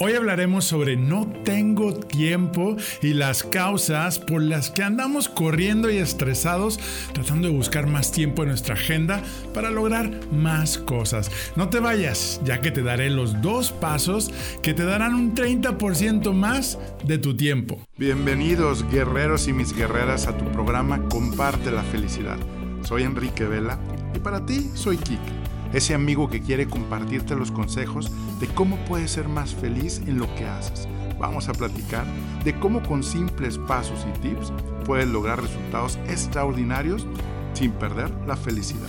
Hoy hablaremos sobre no tengo tiempo y las causas por las que andamos corriendo y estresados tratando de buscar más tiempo en nuestra agenda para lograr más cosas. No te vayas, ya que te daré los dos pasos que te darán un 30% más de tu tiempo. Bienvenidos guerreros y mis guerreras a tu programa Comparte la felicidad. Soy Enrique Vela y para ti soy Kike ese amigo que quiere compartirte los consejos de cómo puedes ser más feliz en lo que haces. Vamos a platicar de cómo con simples pasos y tips puedes lograr resultados extraordinarios sin perder la felicidad.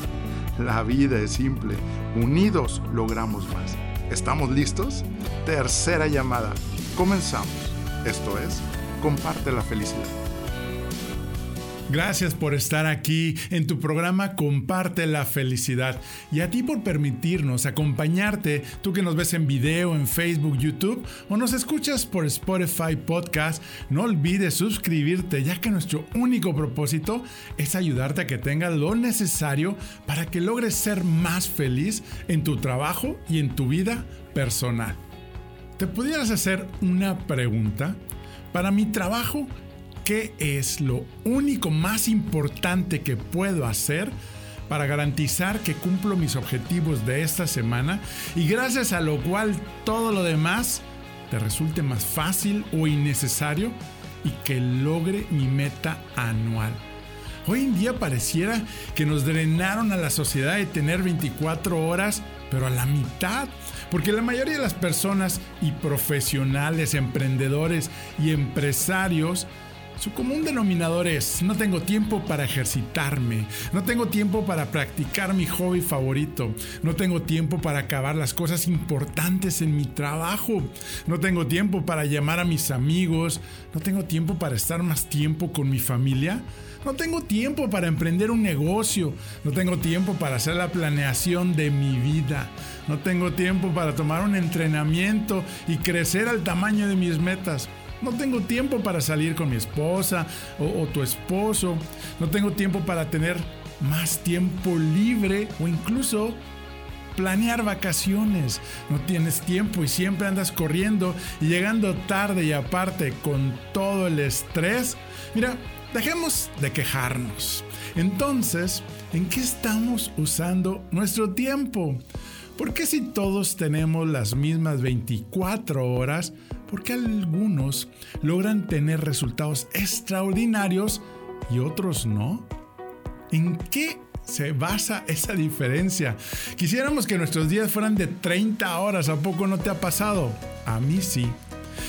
La vida es simple, unidos logramos más. ¿Estamos listos? Tercera llamada. Comenzamos. Esto es, comparte la felicidad. Gracias por estar aquí en tu programa Comparte la Felicidad y a ti por permitirnos acompañarte, tú que nos ves en video, en Facebook, YouTube o nos escuchas por Spotify Podcast. No olvides suscribirte ya que nuestro único propósito es ayudarte a que tengas lo necesario para que logres ser más feliz en tu trabajo y en tu vida personal. ¿Te pudieras hacer una pregunta? Para mi trabajo, qué es lo único más importante que puedo hacer para garantizar que cumplo mis objetivos de esta semana y gracias a lo cual todo lo demás te resulte más fácil o innecesario y que logre mi meta anual. Hoy en día pareciera que nos drenaron a la sociedad de tener 24 horas, pero a la mitad, porque la mayoría de las personas y profesionales, emprendedores y empresarios su común denominador es, no tengo tiempo para ejercitarme, no tengo tiempo para practicar mi hobby favorito, no tengo tiempo para acabar las cosas importantes en mi trabajo, no tengo tiempo para llamar a mis amigos, no tengo tiempo para estar más tiempo con mi familia, no tengo tiempo para emprender un negocio, no tengo tiempo para hacer la planeación de mi vida, no tengo tiempo para tomar un entrenamiento y crecer al tamaño de mis metas. No tengo tiempo para salir con mi esposa o, tu esposo. No tengo tiempo para tener más tiempo libre o incluso planear vacaciones. No tienes tiempo y siempre andas corriendo y llegando tarde y aparte con todo el estrés. Mira, dejemos de quejarnos. Entonces, ¿en qué estamos usando nuestro tiempo? ¿Por qué si todos tenemos las mismas 24 horas, porque algunos logran tener resultados extraordinarios y otros no? ¿En qué se basa esa diferencia? Quisiéramos que nuestros días fueran de 30 horas, ¿a poco no te ha pasado? A mí sí.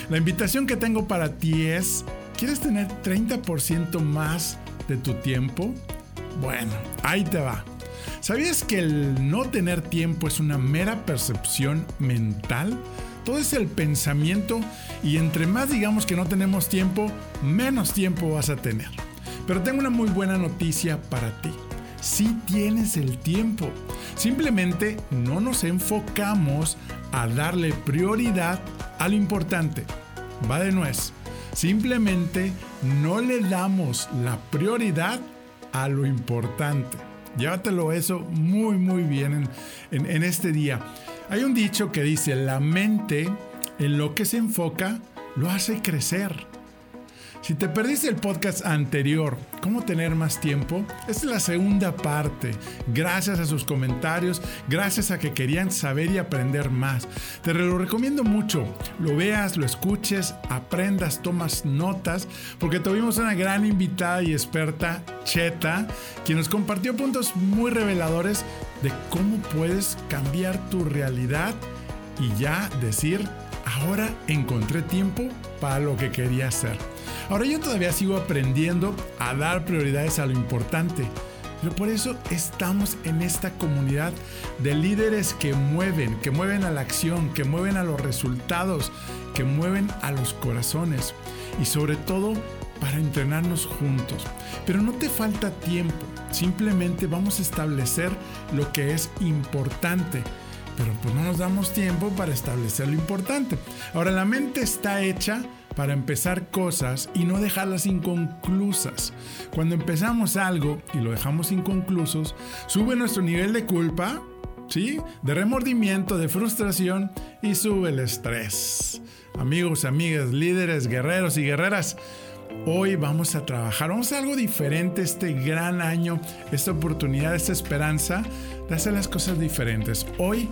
La invitación que tengo para ti es, ¿quieres tener 30% más de tu tiempo? Bueno, ahí te va. ¿Sabías que el no tener tiempo es una mera percepción mental? Todo es el pensamiento y entre más digamos que no tenemos tiempo, menos tiempo vas a tener. Pero tengo una muy buena noticia para ti. Si tienes el tiempo, simplemente no nos enfocamos a darle prioridad a lo importante. Va de nuez. Simplemente no le damos la prioridad a lo importante. Llévatelo eso muy muy bien en, en este día. Hay un dicho que dice, la mente en lo que se enfoca lo hace crecer. Si te perdiste el podcast anterior, ¿Cómo tener más tiempo? Esta es la segunda parte. Gracias a sus comentarios, gracias a que querían saber y aprender más. Te lo recomiendo mucho. Lo veas, lo escuches, aprendas, tomas notas, porque tuvimos una gran invitada y experta, Cheta, quien nos compartió puntos muy reveladores de cómo puedes cambiar tu realidad y ya decir, ahora encontré tiempo para lo que quería hacer. Ahora yo todavía sigo aprendiendo a dar prioridades a lo importante, pero por eso estamos en esta comunidad de líderes que mueven, que mueven a la acción, que mueven a los resultados, que mueven a los corazones y sobre todo para entrenarnos juntos. Pero no te falta tiempo, simplemente vamos a establecer lo que es importante pero pues no nos damos tiempo para establecer lo importante. Ahora la mente está hecha para empezar cosas y no dejarlas inconclusas. Cuando empezamos algo y lo dejamos inconclusos, sube nuestro nivel de culpa, ¿sí? De remordimiento, de frustración y sube el estrés. Amigos, amigas, líderes, guerreros y guerreras. Hoy vamos a trabajar, vamos a algo diferente este gran año, esta oportunidad, esta esperanza de hacer las cosas diferentes. Hoy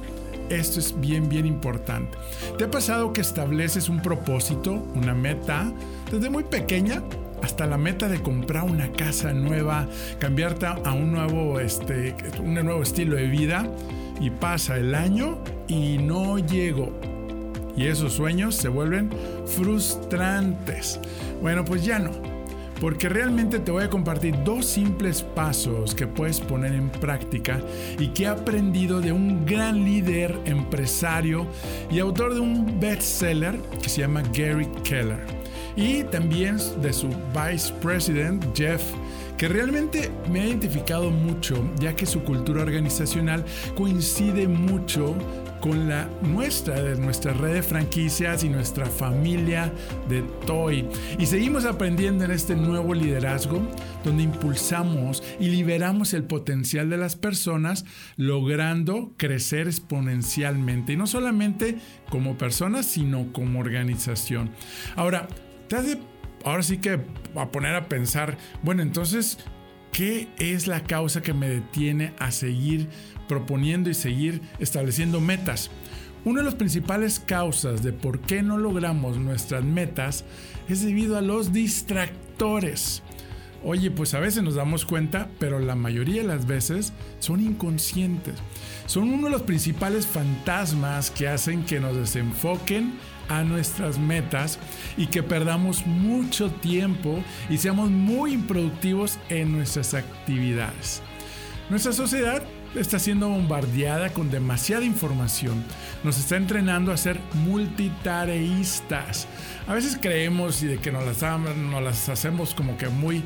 esto es bien, bien importante. ¿Te ha pasado que estableces un propósito, una meta, desde muy pequeña hasta la meta de comprar una casa nueva, cambiarte a un nuevo, este, un nuevo estilo de vida y pasa el año y no llego? Y esos sueños se vuelven frustrantes. Bueno, pues ya no. Porque realmente te voy a compartir dos simples pasos que puedes poner en práctica y que he aprendido de un gran líder, empresario y autor de un bestseller que se llama Gary Keller. Y también de su vice president, Jeff que realmente me ha identificado mucho, ya que su cultura organizacional coincide mucho con la nuestra, de nuestra red de franquicias y nuestra familia de Toy. Y seguimos aprendiendo en este nuevo liderazgo donde impulsamos y liberamos el potencial de las personas logrando crecer exponencialmente. Y no solamente como personas, sino como organización. Ahora, te hace, ahora sí que a poner a pensar, bueno, entonces, ¿qué es la causa que me detiene a seguir proponiendo y seguir estableciendo metas. Una de las principales causas de por qué no logramos nuestras metas es debido a los distractores. Oye, pues a veces nos damos cuenta, pero la mayoría de las veces son inconscientes. Son uno de los principales fantasmas que hacen que nos desenfoquen a nuestras metas y que perdamos mucho tiempo y seamos muy improductivos en nuestras actividades. Nuestra sociedad está siendo bombardeada con demasiada información. Nos está entrenando a ser multitareístas. A veces creemos y de que nos las, las hacemos como que muy,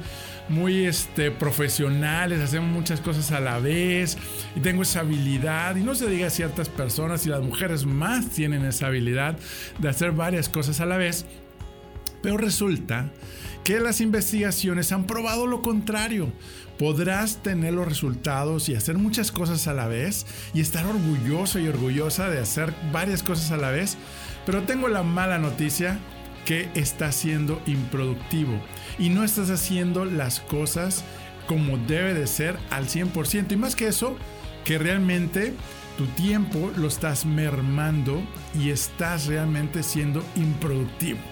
muy este, profesionales, hacemos muchas cosas a la vez y tengo esa habilidad. Y no se diga ciertas personas y las mujeres más tienen esa habilidad de hacer varias cosas a la vez. Pero resulta que las investigaciones han probado lo contrario. Podrás tener los resultados y hacer muchas cosas a la vez y estar orgulloso y orgullosa de hacer varias cosas a la vez, pero tengo la mala noticia que estás siendo improductivo y no estás haciendo las cosas como debe de ser al 100% y más que eso, que realmente tu tiempo lo estás mermando y estás realmente siendo improductivo.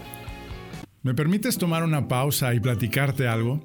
¿Me permites tomar una pausa y platicarte algo?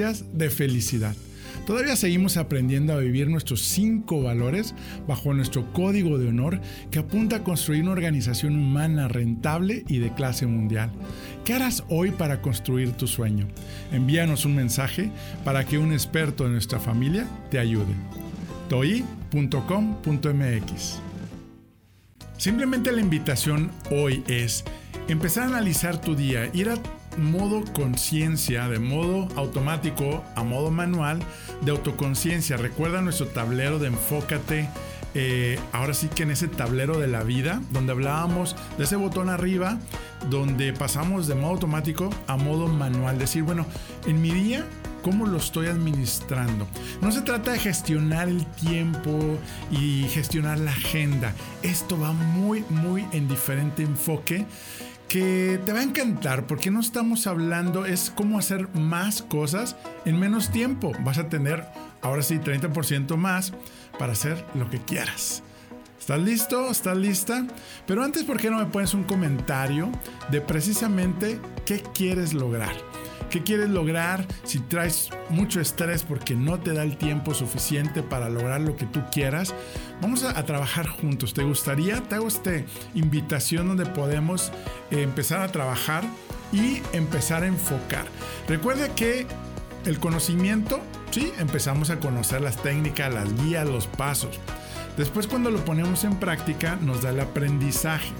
de felicidad. Todavía seguimos aprendiendo a vivir nuestros cinco valores bajo nuestro código de honor que apunta a construir una organización humana rentable y de clase mundial. ¿Qué harás hoy para construir tu sueño? Envíanos un mensaje para que un experto de nuestra familia te ayude. toi.com.mx Simplemente la invitación hoy es empezar a analizar tu día, ir a modo conciencia, de modo automático a modo manual de autoconciencia. Recuerda nuestro tablero de enfócate. Eh, ahora sí que en ese tablero de la vida, donde hablábamos de ese botón arriba, donde pasamos de modo automático a modo manual. Decir, bueno, en mi día, ¿cómo lo estoy administrando? No se trata de gestionar el tiempo y gestionar la agenda. Esto va muy, muy en diferente enfoque que te va a encantar porque no estamos hablando es cómo hacer más cosas en menos tiempo. Vas a tener ahora sí 30% más para hacer lo que quieras. ¿Estás listo? ¿Estás lista? Pero antes, ¿por qué no me pones un comentario de precisamente qué quieres lograr? ¿Qué quieres lograr si traes mucho estrés porque no te da el tiempo suficiente para lograr lo que tú quieras? Vamos a, trabajar juntos. ¿Te gustaría? Te hago esta invitación donde podemos eh, empezar a trabajar y empezar a enfocar. Recuerda que el conocimiento, sí, empezamos a conocer las técnicas, las guías, los pasos. Después cuando lo ponemos en práctica nos da el aprendizaje.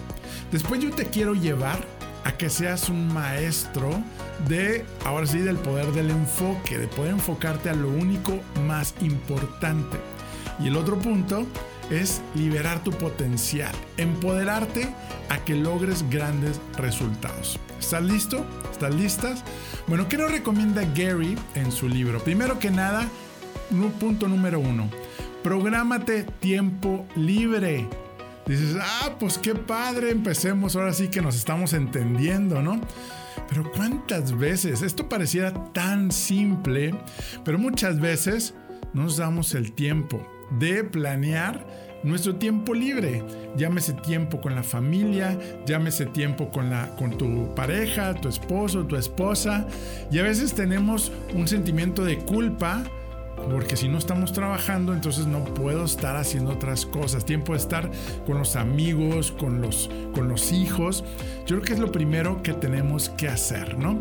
Después yo te quiero llevar a que seas un maestro de, ahora sí, del poder del enfoque, de poder enfocarte a lo único más importante. Y el otro punto es liberar tu potencial, empoderarte a que logres grandes resultados. ¿Estás listo? ¿Estás listas? Bueno, ¿qué nos recomienda Gary en su libro? Primero que nada, punto número uno, prográmate tiempo libre. Dices, ah, pues qué padre, empecemos, ahora sí que nos estamos entendiendo, ¿no? Pero cuántas veces, esto pareciera tan simple, pero muchas veces no nos damos el tiempo de planear nuestro tiempo libre. Llámese tiempo con la familia, llámese tiempo con, la, con tu pareja, tu esposo, tu esposa. Y a veces tenemos un sentimiento de culpa porque si no estamos trabajando, entonces no puedo estar haciendo otras cosas. Tiempo de estar con los amigos, con los, con los hijos. Yo creo que es lo primero que tenemos que hacer, ¿no?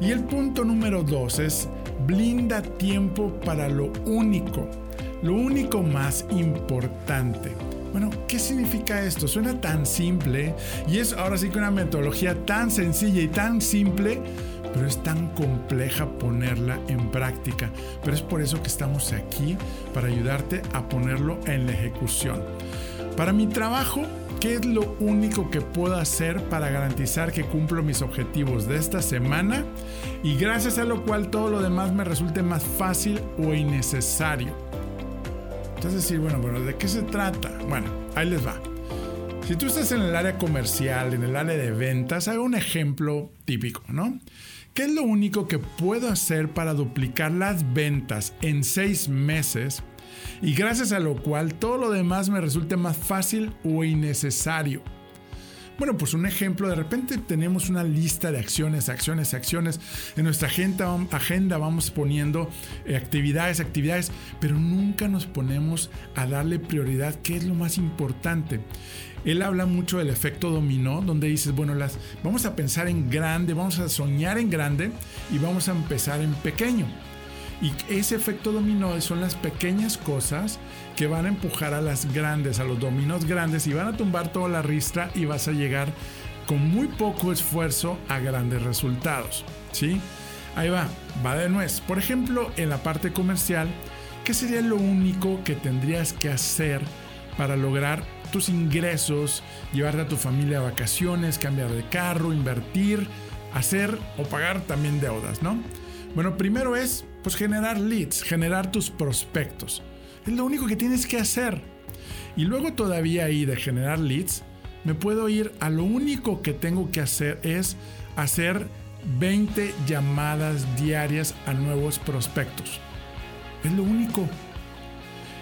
Y el punto número dos es blinda tiempo para lo único lo único más importante. Bueno, ¿qué significa esto? Suena tan simple y es ahora sí que una metodología tan sencilla y tan simple, pero es tan compleja ponerla en práctica. Pero es por eso que estamos aquí, para ayudarte a ponerlo en la ejecución. Para mi trabajo, ¿qué es lo único que puedo hacer para garantizar que cumplo mis objetivos de esta semana? Y gracias a lo cual todo lo demás me resulte más fácil o innecesario. Entonces decir, bueno, bueno, ¿de qué se trata? Bueno, ahí les va. Si tú estás en el área comercial, en el área de ventas, hago un ejemplo típico, ¿no? ¿Qué es lo único que puedo hacer para duplicar las ventas en seis meses y gracias a lo cual todo lo demás me resulte más fácil o innecesario? Bueno, pues un ejemplo, de repente tenemos una lista de acciones, acciones, acciones. En nuestra agenda, vamos poniendo eh, actividades, actividades, pero nunca nos ponemos a darle prioridad, ¿qué es lo más importante. Él habla mucho del efecto dominó, donde dices, bueno, las, vamos a pensar en grande, vamos a soñar en grande y vamos a empezar en pequeño. Y ese efecto dominó son las pequeñas cosas que van a empujar a las grandes, a los dominos grandes y van a tumbar toda la ristra y vas a llegar con muy poco esfuerzo a grandes resultados. ¿Sí? Ahí va, va de nuez. Por ejemplo, en la parte comercial, ¿qué sería lo único que tendrías que hacer para lograr tus ingresos, llevarte a tu familia a vacaciones, cambiar de carro, invertir, hacer o pagar también deudas, ¿no? Bueno, primero es pues generar leads, generar tus prospectos. Es lo único que tienes que hacer. Y luego todavía ahí de generar leads, me puedo ir a lo único que tengo que hacer es hacer 20 llamadas diarias a nuevos prospectos. Es lo único.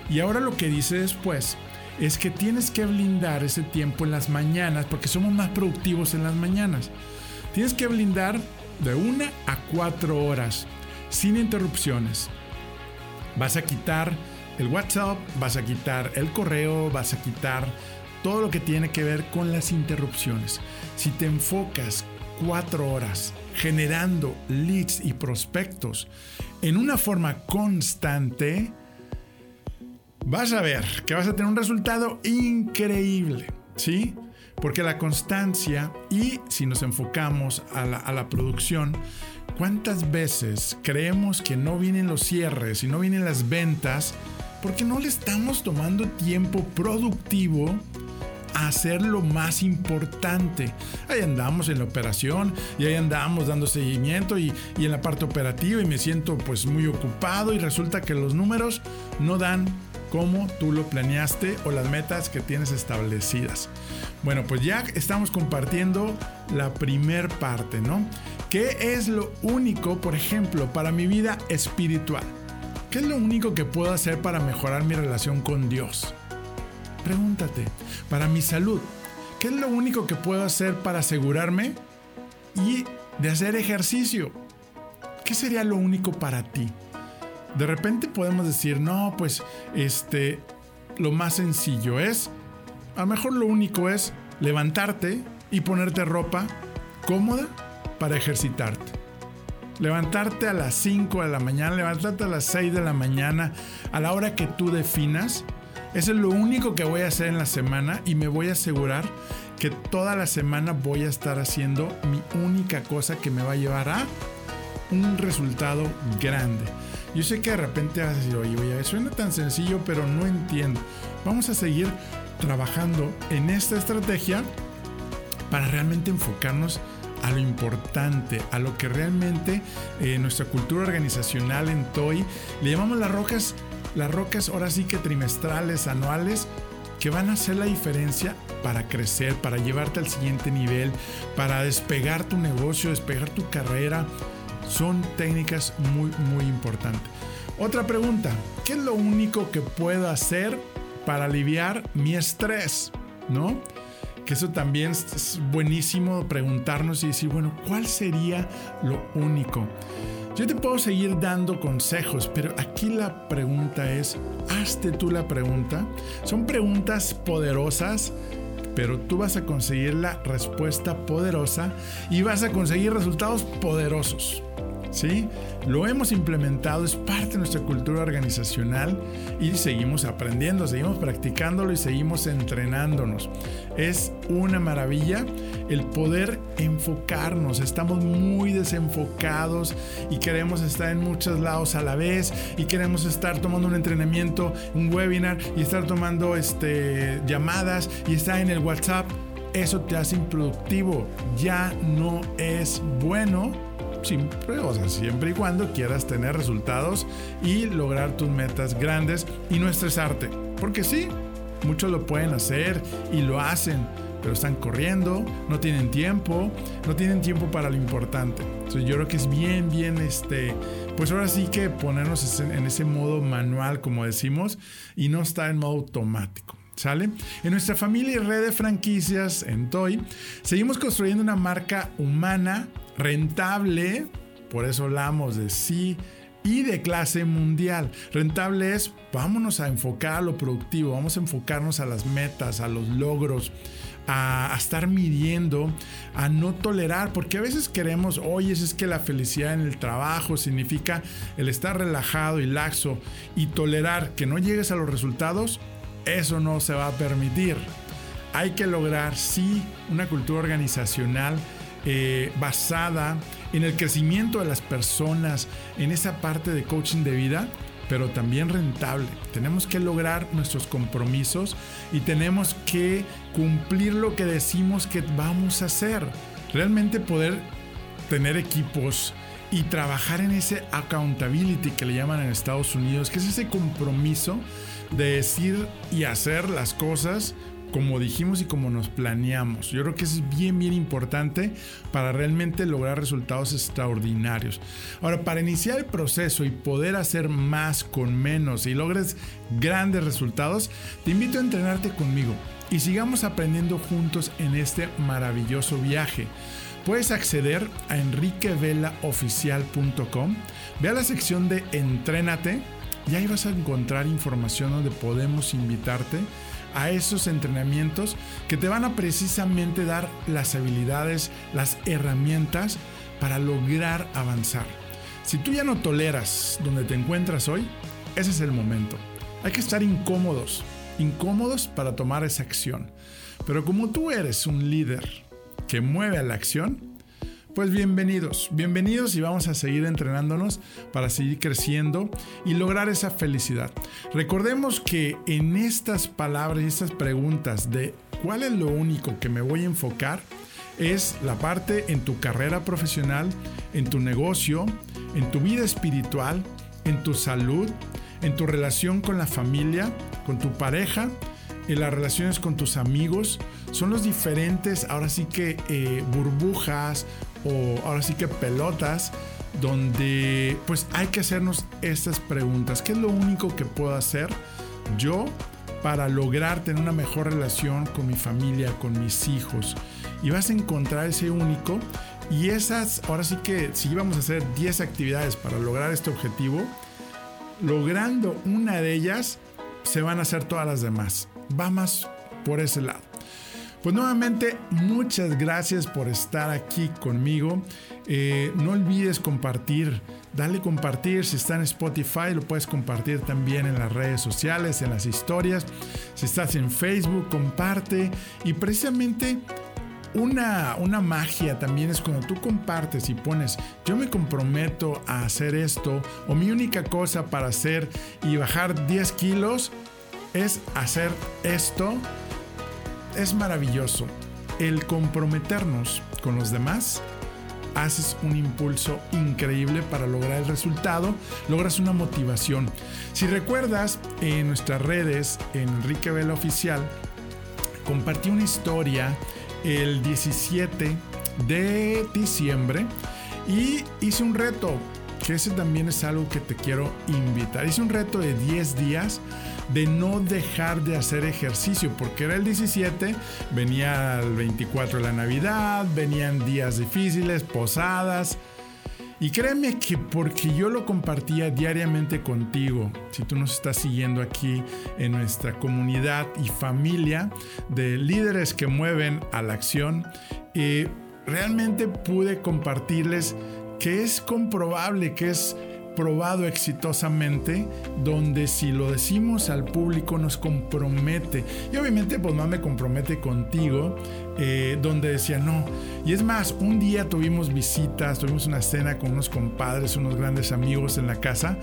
Y ahora lo que dice después es que tienes que blindar ese tiempo en las mañanas porque somos más productivos en las mañanas. Tienes que blindar de una a cuatro horas sin interrupciones. Vas a quitar el WhatsApp, vas a quitar el correo, vas a quitar todo lo que tiene que ver con las interrupciones. Si te enfocas cuatro horas generando leads y prospectos en una forma constante, vas a ver que vas a tener un resultado increíble, ¿sí? Porque la constancia y si nos enfocamos a la, a la producción, ¿cuántas veces creemos que no vienen los cierres y no vienen las ventas? porque no le estamos tomando tiempo productivo a hacer lo más importante. Ahí andamos en la operación y ahí andamos dando seguimiento y, y, en la parte operativa y me siento pues muy ocupado y resulta que los números no dan como tú lo planeaste o las metas que tienes establecidas. Bueno, pues ya estamos compartiendo la primer parte, ¿no? ¿Qué es lo único, por ejemplo, para mi vida espiritual? ¿Qué es lo único que puedo hacer para mejorar mi relación con Dios? Pregúntate, para mi salud, ¿qué es lo único que puedo hacer para asegurarme y de hacer ejercicio? ¿Qué sería lo único para ti? De repente podemos decir, no, pues este, lo más sencillo es, a lo mejor lo único es levantarte y ponerte ropa cómoda para ejercitarte. Levantarte a las 5 de la mañana, levantarte a las 6 de la mañana, a la hora que tú definas. Eso es lo único que voy a hacer en la semana y me voy a asegurar que toda la semana voy a estar haciendo mi única cosa que me va a llevar a un resultado grande. Yo sé que de repente vas a decir, oye, oye, suena tan sencillo, pero no entiendo. Vamos a seguir trabajando en esta estrategia para realmente enfocarnos a lo importante, a lo que realmente eh, nuestra cultura organizacional en TOY le llamamos las rocas, las rocas ahora sí que trimestrales, anuales, que van a hacer la diferencia para crecer, para llevarte al siguiente nivel, para despegar tu negocio, despegar tu carrera. Son técnicas muy, muy importantes. Otra pregunta, ¿qué es lo único que puedo hacer para aliviar mi estrés? ¿No? Que eso también es buenísimo preguntarnos y decir, bueno, ¿cuál sería lo único? Yo te puedo seguir dando consejos, pero aquí la pregunta es, hazte tú la pregunta. Son preguntas poderosas, pero tú vas a conseguir la respuesta poderosa y vas a conseguir resultados poderosos. ¿Sí? Lo hemos implementado, es parte de nuestra cultura organizacional y seguimos aprendiendo, seguimos practicándolo y seguimos entrenándonos. Es una maravilla el poder enfocarnos. Estamos muy desenfocados y queremos estar en muchos lados a la vez y queremos estar tomando un entrenamiento, un webinar y estar tomando este, llamadas y estar en el WhatsApp. Eso te hace improductivo. Ya no es bueno siempre, o sea, siempre y cuando quieras tener resultados y lograr tus metas grandes y no estresarte. Porque sí, muchos lo pueden hacer y lo hacen, pero están corriendo, no tienen tiempo, no tienen tiempo para lo importante. Entonces yo creo que es bien, bien, este, pues ahora sí que ponernos en ese modo manual, como decimos, y no estar en modo automático. ¿Sale? En nuestra familia y red de franquicias en Toy, seguimos construyendo una marca humana Rentable, por eso hablamos de sí y de clase mundial. Rentable es, vámonos a enfocar a lo productivo, vamos a enfocarnos a las metas, a los logros, a, estar midiendo, a no tolerar, porque a veces queremos, oye, es que la felicidad en el trabajo significa el estar relajado y laxo y tolerar que no llegues a los resultados, eso no se va a permitir. Hay que lograr, sí, una cultura organizacional eh, basada en el crecimiento de las personas, en esa parte de coaching de vida, pero también rentable. Tenemos que lograr nuestros compromisos y tenemos que cumplir lo que decimos que vamos a hacer. Realmente poder tener equipos y trabajar en ese accountability que le llaman en Estados Unidos, que es ese compromiso de decir y hacer las cosas como dijimos y como nos planeamos. Yo creo que es bien, bien importante para realmente lograr resultados extraordinarios. Ahora, para iniciar el proceso y poder hacer más con menos y logres grandes resultados, te invito a entrenarte conmigo y sigamos aprendiendo juntos en este maravilloso viaje. Puedes acceder a enriquevelaoficial.com, ve a la sección de Entrénate y ahí vas a encontrar información donde podemos invitarte a esos entrenamientos que te van a precisamente dar las habilidades, las herramientas para lograr avanzar. Si tú ya no toleras donde te encuentras hoy, ese es el momento. Hay que estar incómodos, incómodos para tomar esa acción. Pero como tú eres un líder que mueve a la acción, pues bienvenidos, bienvenidos y vamos a seguir entrenándonos para seguir creciendo y lograr esa felicidad. Recordemos que en estas palabras y estas preguntas de cuál es lo único que me voy a enfocar, es la parte en tu carrera profesional, en tu negocio, en tu vida espiritual, en tu salud, en tu relación con la familia, con tu pareja, en las relaciones con tus amigos. Son los diferentes, ahora sí que eh, burbujas o ahora sí que pelotas donde pues hay que hacernos estas preguntas. ¿Qué es lo único que puedo hacer yo para lograr tener una mejor relación con mi familia, con mis hijos? Y vas a encontrar ese único y esas, ahora sí que si íbamos a hacer 10 actividades para lograr este objetivo, logrando una de ellas, se van a hacer todas las demás. Vamos por ese lado. Pues nuevamente, muchas gracias por estar aquí conmigo. Eh, no olvides compartir, dale compartir. Si está en Spotify, lo puedes compartir también en las redes sociales, en las historias. Si estás en Facebook, comparte. Y precisamente una, una, magia también es cuando tú compartes y pones, yo me comprometo a hacer esto, o mi única cosa para hacer y bajar 10 kilos es hacer esto. Es maravilloso. El comprometernos con los demás haces un impulso increíble para lograr el resultado, logras una motivación. Si recuerdas, en nuestras redes, en Enrique Vela Oficial, compartí una historia el 17 de diciembre y hice un reto, que ese también es algo que te quiero invitar. Hice un reto de 10 días de no dejar de hacer ejercicio, porque era el 17, venía el 24 de la Navidad, venían días difíciles, posadas. Y créeme que porque yo lo compartía diariamente contigo, si tú nos estás siguiendo aquí en nuestra comunidad y familia de líderes que mueven a la acción, eh, realmente pude compartirles que es comprobable, que es probado exitosamente, donde si lo decimos al público nos compromete. Y obviamente pues más me compromete contigo, eh, donde decía no. Y es más, un día tuvimos visitas, tuvimos una cena con unos compadres, unos grandes amigos en la casa.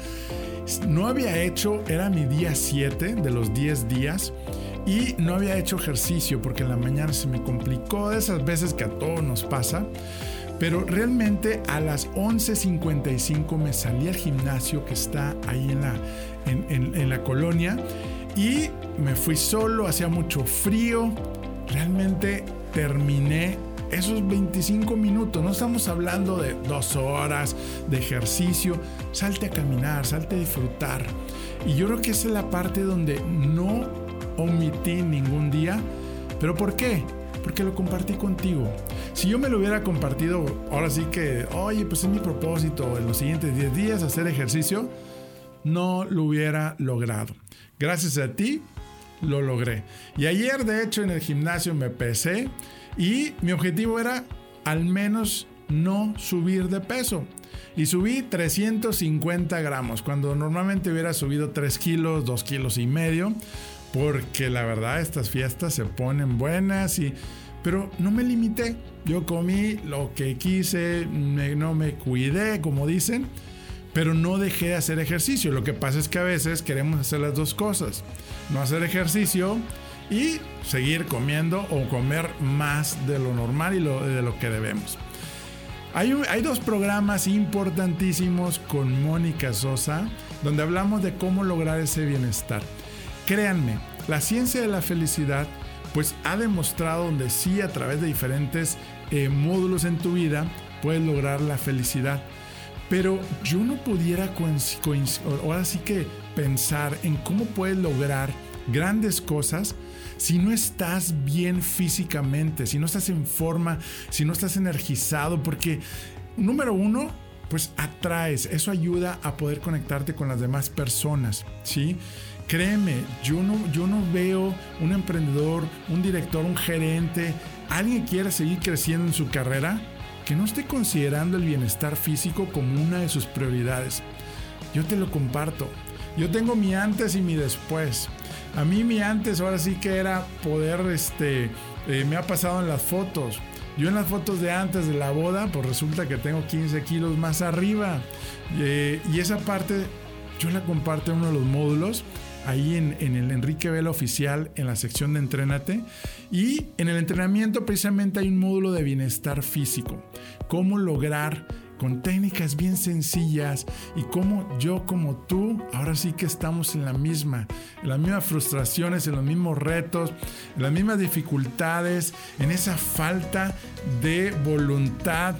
No había hecho, era mi día 7 de los 10 días. Y no había hecho ejercicio porque en la mañana se me complicó de esas veces que a todos nos pasa. Pero realmente a las 11.55 me salí al gimnasio que está ahí en la, en, la colonia y me fui solo, hacía mucho frío. Realmente terminé esos 25 minutos. No estamos hablando de dos horas de ejercicio. Salte a caminar, salte a disfrutar. Y yo creo que esa es la parte donde no omití ningún día. ¿Pero por qué? Porque lo compartí contigo. Si yo me lo hubiera compartido, ahora sí que, oye, pues es mi propósito en los siguientes 10 días hacer ejercicio, no lo hubiera logrado. Gracias a ti, lo logré. Y ayer, de hecho, en el gimnasio me pesé y mi objetivo era al menos no subir de peso. Y subí 350 gramos, cuando normalmente hubiera subido 3 kilos, 2 kilos y medio, porque la verdad estas fiestas se ponen buenas y pero no me limité. Yo comí lo que quise, no me cuidé, como dicen, pero no dejé de hacer ejercicio. Lo que pasa es que a veces queremos hacer las dos cosas. No hacer ejercicio y seguir comiendo o comer más de lo normal y de lo que debemos. Hay, hay dos programas importantísimos con Mónica Sosa donde hablamos de cómo lograr ese bienestar. Créanme, la ciencia de la felicidad pues ha demostrado donde sí a través de diferentes eh, módulos en tu vida puedes lograr la felicidad. Pero yo no pudiera ahora sí que pensar en cómo puedes lograr grandes cosas si no estás bien físicamente, si no estás en forma, si no estás energizado, porque número uno, pues atraes, eso ayuda a poder conectarte con las demás personas, ¿sí? Créeme, yo no, yo no veo un emprendedor, un director, un gerente, alguien que quiera seguir creciendo en su carrera, que no esté considerando el bienestar físico como una de sus prioridades. Yo te lo comparto. Yo tengo mi antes y mi después. A mí mi antes ahora sí que era poder, este, eh, me ha pasado en las fotos. Yo en las fotos de antes de la boda, pues resulta que tengo 15 kilos más arriba. Eh, y esa parte yo la comparto en uno de los módulos ahí en, el Enrique Vela Oficial, en la sección de Entrénate. Y en el entrenamiento precisamente hay un módulo de bienestar físico. Cómo lograr con técnicas bien sencillas y cómo yo como tú, ahora sí que estamos en la misma, en las mismas frustraciones, en los mismos retos, en las mismas dificultades, en esa falta de voluntad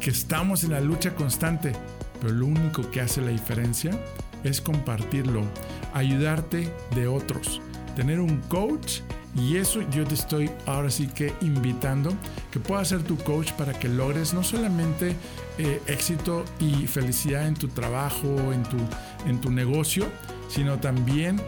que estamos en la lucha constante. Pero lo único que hace la diferencia es compartirlo, ayudarte de otros, tener un coach y eso yo te estoy ahora sí que invitando que puedas ser tu coach para que logres no solamente eh, éxito y felicidad en tu trabajo, en tu, en tu negocio, sino también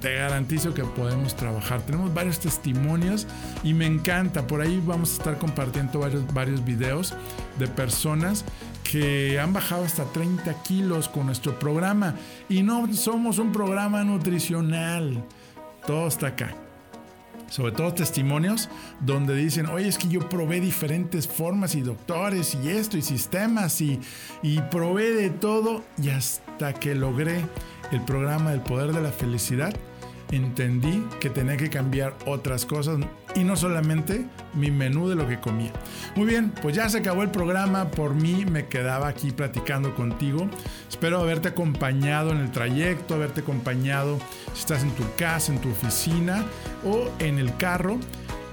te garantizo que podemos trabajar. Tenemos varios testimonios y me encanta. Por ahí vamos a estar compartiendo varios, varios videos de personas que han bajado hasta 30 kilos con nuestro programa. Y no somos un programa nutricional. Todo está acá sobre todo testimonios donde dicen, oye, es que yo probé diferentes formas y doctores y esto y sistemas y, y probé de todo y hasta que logré el programa del poder de la felicidad, entendí que tenía que cambiar otras cosas y no solamente mi menú de lo que comía. Muy bien, pues ya se acabó el programa. Por mí me quedaba aquí platicando contigo. Espero haberte acompañado en el trayecto, haberte acompañado si estás en tu casa, en tu oficina o en el carro.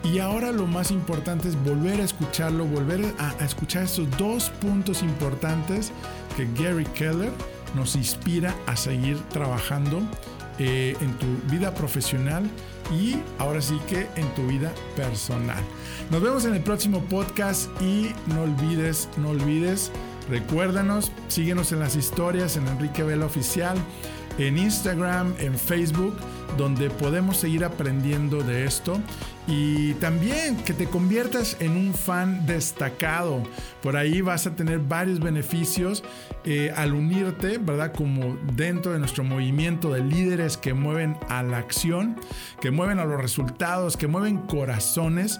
Y ahora lo más importante es volver a escucharlo, volver a, escuchar estos dos puntos importantes que Gary Keller nos inspira a seguir trabajando eh, en tu vida profesional y ahora sí que en tu vida personal. Nos vemos en el próximo podcast y no olvides, no olvides, recuérdanos, síguenos en las historias en Enrique Vela Oficial, en Instagram, en Facebook, donde podemos seguir aprendiendo de esto y también que te conviertas en un fan destacado. Por ahí vas a tener varios beneficios eh, al unirte, ¿verdad? Como dentro de nuestro movimiento de líderes que mueven a la acción, que mueven a los resultados, que mueven corazones.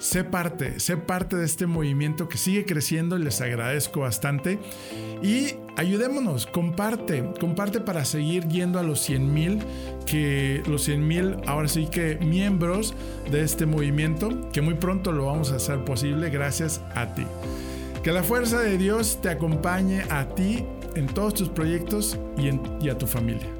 Sé parte, sé parte de este movimiento que sigue creciendo les agradezco bastante. Y ayudémonos, comparte, comparte para seguir yendo a los 100 mil, que los 100 mil ahora sí que miembros de este movimiento, que muy pronto lo vamos a hacer posible gracias a ti. Que la fuerza de Dios te acompañe a ti en todos tus proyectos y a tu familia.